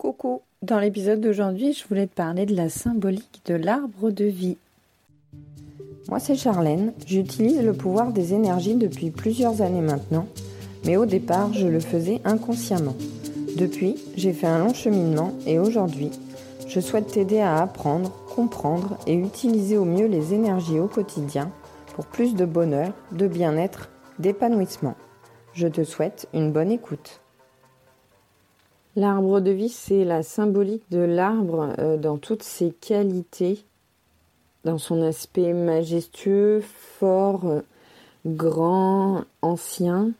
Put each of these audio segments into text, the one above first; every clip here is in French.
Coucou, dans l'épisode d'aujourd'hui, je voulais te parler de la symbolique de l'arbre de vie. Moi, c'est Charlène. J'utilise le pouvoir des énergies depuis plusieurs années maintenant, mais au départ, je le faisais inconsciemment. Depuis, j'ai fait un long cheminement et aujourd'hui, je souhaite t'aider à apprendre, comprendre et utiliser au mieux les énergies au quotidien pour plus de bonheur, de bien-être, d'épanouissement. Je te souhaite une bonne écoute. L'arbre de vie, c'est la symbolique de l'arbre euh, dans toutes ses qualités, dans son aspect majestueux, fort, grand, ancien.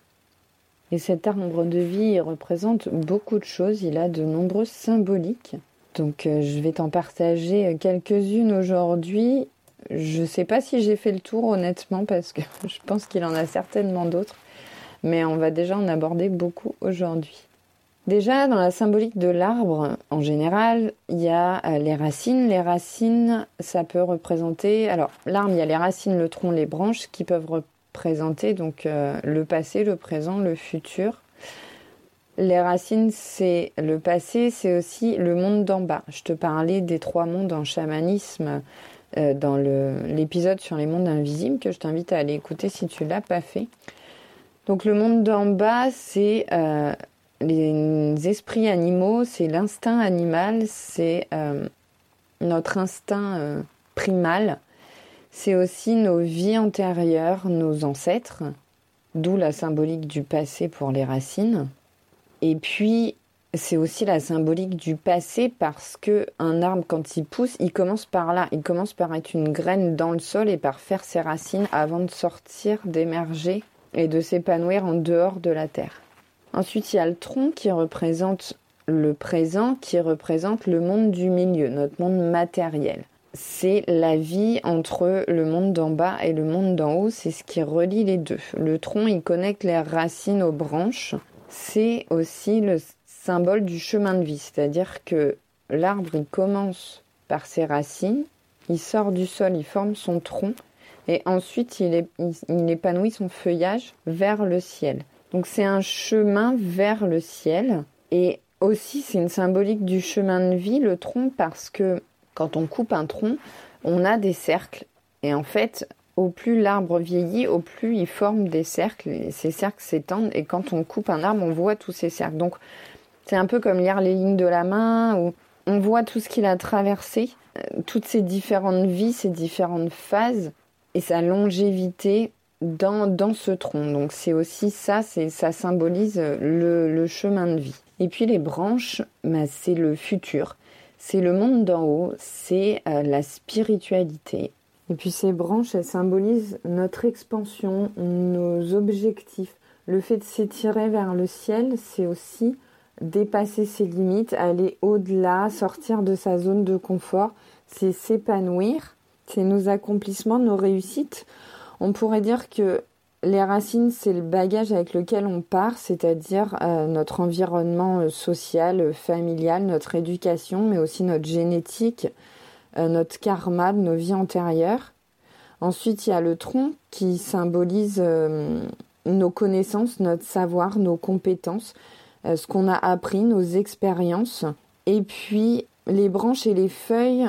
Et cet arbre de vie représente beaucoup de choses, il a de nombreuses symboliques. Donc euh, je vais t'en partager quelques-unes aujourd'hui. Je ne sais pas si j'ai fait le tour honnêtement parce que je pense qu'il en a certainement d'autres, mais on va déjà en aborder beaucoup aujourd'hui. Déjà, dans la symbolique de l'arbre, en général, il y a euh, les racines. Les racines, ça peut représenter. Alors, l'arbre, il y a les racines, le tronc, les branches qui peuvent représenter donc euh, le passé, le présent, le futur. Les racines, c'est le passé, c'est aussi le monde d'en bas. Je te parlais des trois mondes en chamanisme euh, dans l'épisode sur les mondes invisibles que je t'invite à aller écouter si tu l'as pas fait. Donc le monde d'en bas, c'est les esprits animaux, c'est l'instinct animal, c'est euh, notre instinct euh, primal, c'est aussi nos vies antérieures, nos ancêtres, d'où la symbolique du passé pour les racines. Et puis, c'est aussi la symbolique du passé parce que un arbre, quand il pousse, il commence par là. Il commence par être une graine dans le sol et par faire ses racines avant de sortir, d'émerger et de s'épanouir en dehors de la terre. Ensuite, il y a le tronc qui représente le présent, qui représente le monde du milieu, notre monde matériel. C'est la vie entre le monde d'en bas et le monde d'en haut, c'est ce qui relie les deux. Le tronc, il connecte les racines aux branches. C'est aussi le symbole du chemin de vie, c'est-à-dire que l'arbre, il commence par ses racines, il sort du sol, il forme son tronc, et ensuite il, il épanouit son feuillage vers le ciel. Donc c'est un chemin vers le ciel. Et aussi c'est une symbolique du chemin de vie, le tronc, parce que quand on coupe un tronc, on a des cercles. Et en fait au plus l'arbre vieillit, au plus il forme des cercles. Et ces cercles s'étendent. Et quand on coupe un arbre, on voit tous ces cercles. Donc c'est un peu comme lire les lignes de la main où on voit tout ce qu'il a traversé, euh, toutes ces différentes vies, ces différentes phases. Et sa longévité dans, ce tronc. Donc c'est aussi ça, ça symbolise le, le, chemin de vie. Et puis les branches, bah, c'est le futur, c'est le monde d'en haut, c'est euh, la spiritualité. Et puis ces branches, elles symbolisent notre expansion, nos objectifs. Le fait de s'étirer vers le ciel, c'est aussi dépasser ses limites, aller au-delà, sortir de sa zone de confort, c'est s'épanouir, c'est nos accomplissements, nos réussites. On pourrait dire que les racines, c'est le bagage avec lequel on part, c'est-à-dire euh, notre environnement euh, social, euh, familial, notre éducation, mais aussi notre génétique, notre karma, nos vies antérieures. Ensuite, il y a le tronc qui symbolise nos connaissances, notre savoir, nos compétences, ce qu'on a appris, nos expériences. Et puis, les branches et les feuilles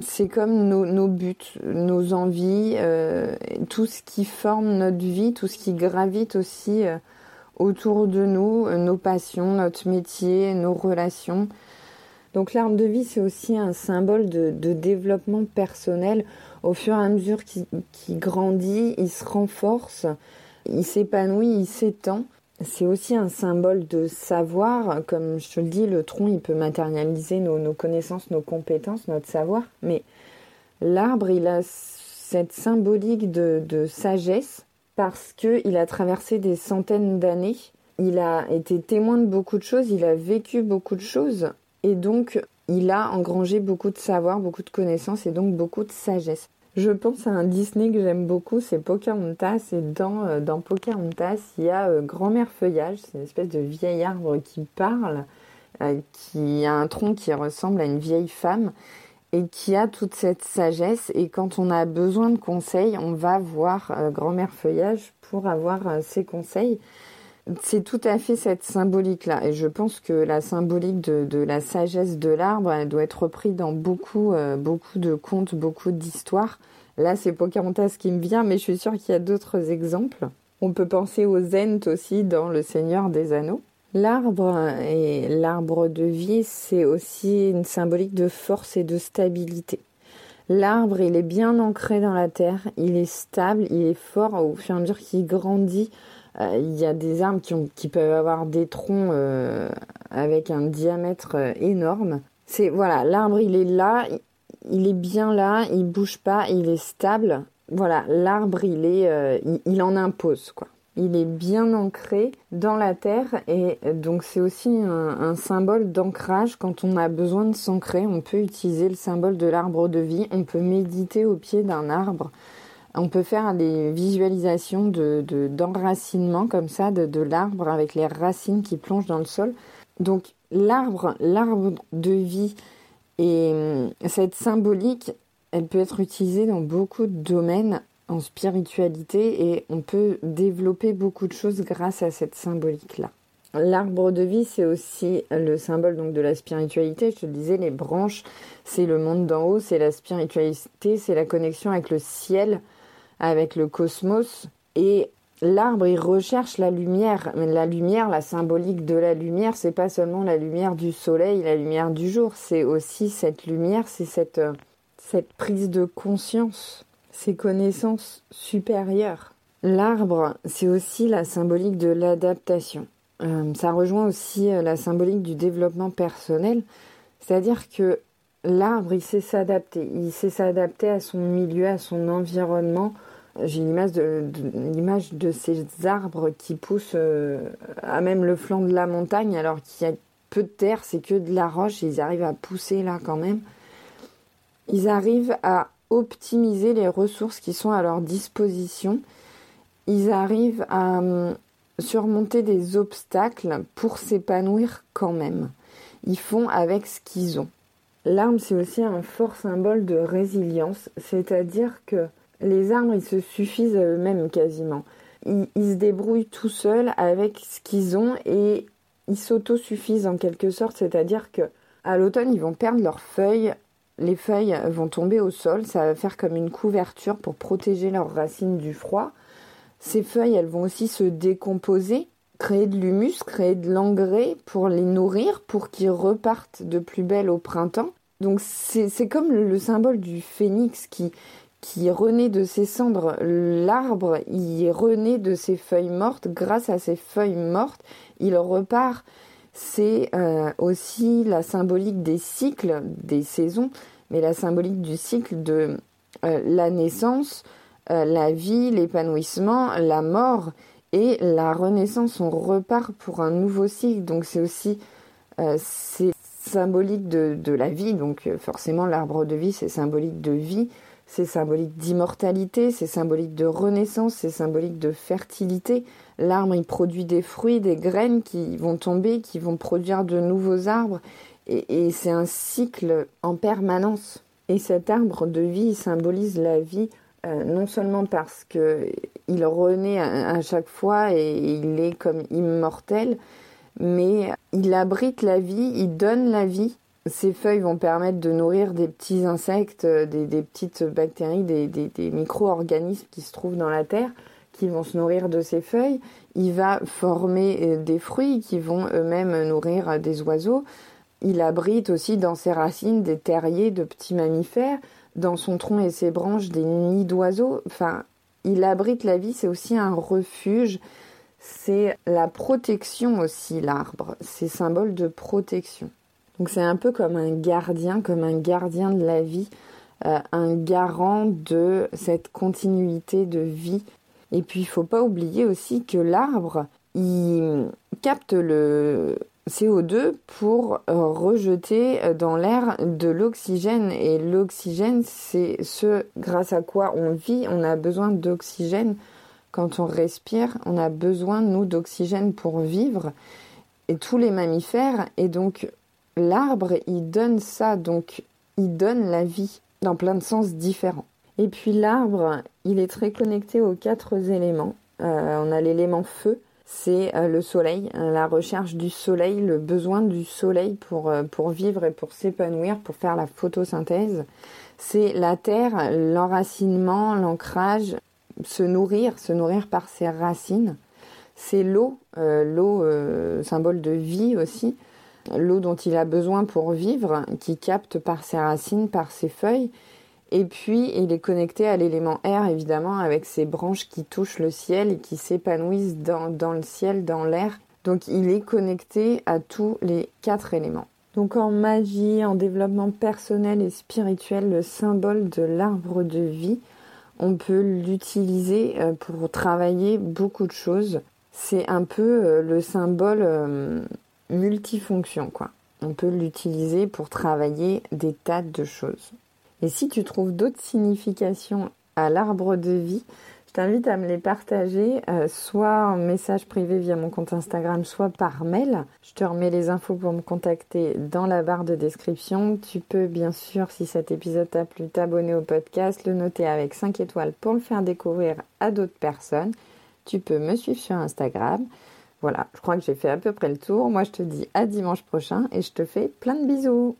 c'est comme nos, buts, nos envies, euh, tout ce qui forme notre vie, tout ce qui gravite aussi euh, autour de nous, euh, nos passions, notre métier, nos relations. Donc l'arbre de vie, c'est aussi un symbole de, développement personnel. Au fur et à mesure qu'il grandit, il se renforce, il s'épanouit, il s'étend c'est aussi un symbole de savoir. Comme je te le dis, le tronc, il peut matérialiser nos, connaissances, nos compétences, notre savoir. Mais l'arbre, il a cette symbolique de, sagesse parce qu'il a traversé des centaines d'années. Il a été témoin de beaucoup de choses, il a vécu beaucoup de choses. Et donc, il a engrangé beaucoup de savoir, beaucoup de connaissances et donc beaucoup de sagesse. Je pense à un Disney que j'aime beaucoup, c'est Pocahontas. Et dans, euh, Pocahontas, il y a euh, Grand-mère Feuillage, c'est une espèce de vieil arbre qui parle, euh, qui a un tronc qui ressemble à une vieille femme et qui a toute cette sagesse. Et quand on a besoin de conseils, on va voir Grand-mère Feuillage pour avoir ses conseils. C'est tout à fait cette symbolique-là. Et je pense que la symbolique de, la sagesse de l'arbre, elle doit être reprise dans beaucoup, euh, beaucoup de contes, beaucoup d'histoires. Là, c'est Pocahontas qui me vient, mais je suis sûre qu'il y a d'autres exemples. On peut penser aux Zent aussi dans Le Seigneur des Anneaux. L'arbre et l'arbre de vie, c'est aussi une symbolique de force et de stabilité. L'arbre, il est bien ancré dans la terre, il est stable, il est fort au fur et à mesure qu'il grandit. Euh, il y a des arbres qui, peuvent avoir des troncs euh, avec un diamètre euh, énorme. C'est voilà, l'arbre, il est là, il est bien là, il bouge pas, il est stable. Voilà, l'arbre, il est, il, en impose quoi il est bien ancré dans la terre et donc c'est aussi un, symbole d'ancrage. Quand on a besoin de s'ancrer, on peut utiliser le symbole de l'arbre de vie. On peut méditer au pied d'un arbre. On peut faire des visualisations de, d'enracinement comme ça de, l'arbre avec les racines qui plongent dans le sol. Donc l'arbre, l'arbre de vie et hum, cette symbolique, elle peut être utilisée dans beaucoup de domaines en spiritualité et on peut développer beaucoup de choses grâce à cette symbolique-là. L'arbre de vie, c'est aussi le symbole donc de la spiritualité. Je te disais, les branches, c'est le monde d'en haut, c'est la spiritualité, c'est la connexion avec le ciel, avec le cosmos. Et l'arbre, il recherche la lumière. La lumière, la symbolique de la lumière, c'est pas seulement la lumière du soleil, la lumière du jour, c'est aussi cette lumière, c'est cette, cette prise de conscience ses connaissances supérieures. L'arbre, c'est aussi la symbolique de l'adaptation. Euh, ça rejoint aussi euh, la symbolique du développement personnel, c'est-à-dire que l'arbre, il sait s'adapter, il sait s'adapter à son milieu, à son environnement. J'ai l'image de, l'image de ces arbres qui poussent euh, à même le flanc de la montagne, alors qu'il y a peu de terre, c'est que de la roche, ils arrivent à pousser là quand même. Ils arrivent à optimiser les ressources qui sont à leur disposition. Ils arrivent à hum, surmonter des obstacles pour s'épanouir quand même. Ils font avec ce qu'ils ont. L'arbre, c'est aussi un fort symbole de résilience, c'est-à-dire que les arbres, ils se suffisent à eux-mêmes quasiment. Ils, se débrouillent tout seuls avec ce qu'ils ont et ils s'autosuffisent en quelque sorte, c'est-à-dire que à l'automne, ils vont perdre leurs feuilles les feuilles vont tomber au sol, ça va faire comme une couverture pour protéger leurs racines du froid. Ces feuilles, elles vont aussi se décomposer, créer de l'humus, créer de l'engrais pour les nourrir, pour qu'ils repartent de plus belle au printemps. Donc c'est comme le symbole du phénix qui, qui renaît de ses cendres. L'arbre, il renaît de ses feuilles mortes. Grâce à ces feuilles mortes, il repart c'est euh, aussi la symbolique des cycles, des saisons, mais la symbolique du cycle de euh, la naissance, euh, la vie, l'épanouissement, la mort et la renaissance. On repart pour un nouveau cycle. Donc c'est aussi c'est symbolique de, de, la vie. Donc forcément l'arbre de vie c'est symbolique de vie, c'est symbolique d'immortalité, c'est symbolique de renaissance, c'est symbolique de fertilité. L'arbre, il produit des fruits, des graines qui vont tomber, qui vont produire de nouveaux arbres. Et, c'est un cycle en permanence. Et cet arbre de vie symbolise la vie, euh, non seulement parce qu'il renaît à, chaque fois et, il est comme immortel, mais il abrite la vie, il donne la vie. Ces feuilles vont permettre de nourrir des petits insectes, des, petites bactéries, des micro-organismes qui se trouvent dans la terre qui vont se nourrir de ces feuilles. Il va former euh, des fruits qui vont eux-mêmes nourrir des oiseaux. Il abrite aussi dans ses racines des terriers de petits mammifères, dans son tronc et ses branches des nids d'oiseaux. Enfin, il abrite la vie, c'est aussi un refuge, c'est la protection aussi, l'arbre. C'est symbole de protection. Donc c'est un peu comme un gardien, comme un gardien de la vie, euh, un garant de cette continuité de vie et puis, il faut pas oublier aussi que l'arbre, il capte le CO2 pour rejeter dans l'air de l'oxygène. Et l'oxygène, c'est ce grâce à quoi on vit. On a besoin d'oxygène quand on respire. On a besoin, nous, d'oxygène pour vivre. Et tous les mammifères. Et donc, l'arbre, il donne ça. Donc, il donne la vie dans plein de sens différents. Et puis l'arbre, il est très connecté aux quatre éléments. Euh, on a l'élément feu, c'est euh, le soleil, la recherche du soleil, le besoin du soleil pour, euh, pour vivre et pour s'épanouir, pour faire la photosynthèse. C'est la terre, l'enracinement, l'ancrage, se nourrir, se nourrir par ses racines. C'est l'eau, euh, l'eau symbole de vie aussi, l'eau dont il a besoin pour vivre, qui capte par ses racines, par ses feuilles. Et puis, il est connecté à l'élément air, évidemment, avec ses branches qui touchent le ciel et qui s'épanouissent dans, dans le ciel, dans l'air. Donc, il est connecté à tous les quatre éléments. Donc, en magie, en développement personnel et spirituel, le symbole de l'arbre de vie, on peut l'utiliser euh, pour travailler beaucoup de choses. C'est un peu euh, le symbole euh, multifonction, quoi. On peut l'utiliser pour travailler des tas de choses. Et si tu trouves d'autres significations à l'arbre de vie, je t'invite à me les partager, euh, soit en message privé via mon compte Instagram, soit par mail. Je te remets les infos pour me contacter dans la barre de description. Tu peux bien sûr, si cet épisode t'a plu, t'abonner au podcast, le noter avec 5 étoiles pour le faire découvrir à d'autres personnes. Tu peux me suivre sur Instagram. Voilà, je crois que j'ai fait à peu près le tour. Moi, je te dis à dimanche prochain et je te fais plein de bisous.